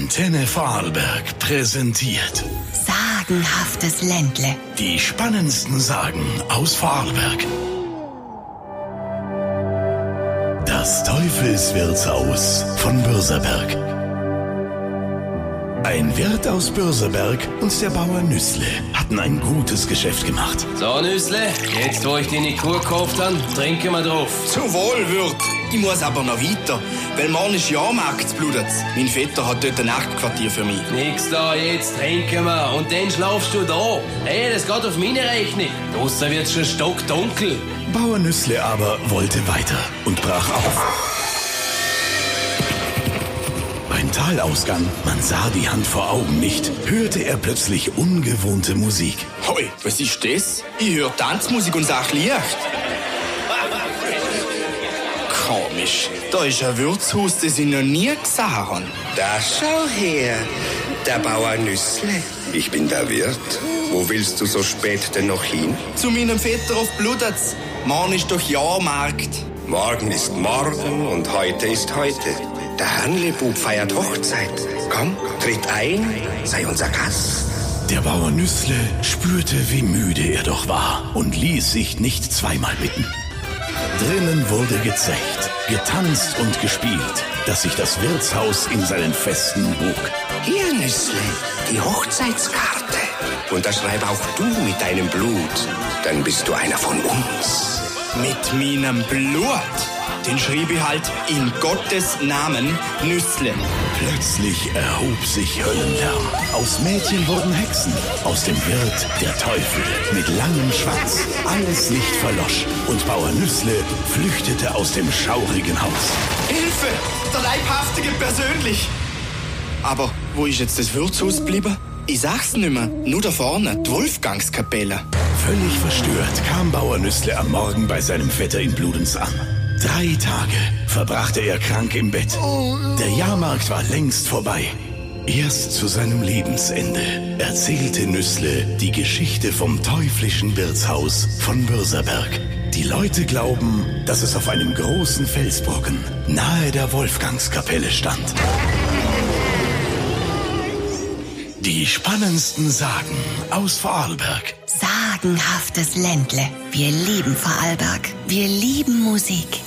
Antenne Vorarlberg präsentiert Sagenhaftes Ländle. die spannendsten Sagen aus Vorarlberg. Das Teufelswirtshaus von Bürserberg. Ein Wirt aus Bürserberg und der Bauer Nüssle hatten ein gutes Geschäft gemacht. So, Nüssle, jetzt wo ich deine Kur gekauft habe, trinken wir drauf. Zu wohl, Wirt. Ich muss aber noch weiter, weil morgen ist Jahrmarkt, Bludert's. Mein Vetter hat dort ein Nachtquartier für mich. Nix da, jetzt trinken wir und dann schlafst du da. Hey, das geht auf meine Rechnung. Draussen wird's schon stockdunkel. Bauer Nüssle aber wollte weiter und brach auf. Beim Talausgang, man sah die Hand vor Augen nicht, hörte er plötzlich ungewohnte Musik. Hoi, was ist das? Ich höre Tanzmusik und sag Licht. Komisch, da ist ein Wirtshaus, das ich noch nie gesehen habe. Da schau her, der Bauer Nüssle. Ich bin der Wirt. Wo willst du so spät denn noch hin? Zu meinem Vetter auf Bludert's. Morgen ist doch Jahrmarkt. Morgen ist morgen und heute ist heute. Der Hanlebub feiert Hochzeit. Komm, tritt ein, sei unser Gast. Der Bauer Nüssle spürte, wie müde er doch war und ließ sich nicht zweimal bitten. Drinnen wurde gezecht, getanzt und gespielt, dass sich das Wirtshaus in seinen Festen bog. Hier, Nüssle, die Hochzeitskarte. Unterschreib auch du mit deinem Blut. Dann bist du einer von uns. Mit meinem Blut. Den schrieb ich halt in Gottes Namen Nüssle. Plötzlich erhob sich Höllenlärm. Aus Mädchen wurden Hexen, aus dem Wirt der Teufel mit langem Schwanz. Alles Licht verlosch und Bauer Nüssle flüchtete aus dem schaurigen Haus. Hilfe! Der Leibhaftige persönlich! Aber wo ist jetzt das Wirtshaus geblieben? Ich sag's nimmer, nur da vorne, die Wolfgangskapelle. Völlig verstört kam Bauer Nüssle am Morgen bei seinem Vetter in Bludenz an. Drei Tage verbrachte er krank im Bett. Der Jahrmarkt war längst vorbei. Erst zu seinem Lebensende erzählte Nüssle die Geschichte vom teuflischen Wirtshaus von Bürserberg. Die Leute glauben, dass es auf einem großen Felsbrocken nahe der Wolfgangskapelle stand. Die spannendsten Sagen aus Vorarlberg. Sagenhaftes Ländle. Wir lieben Vorarlberg. Wir lieben Musik.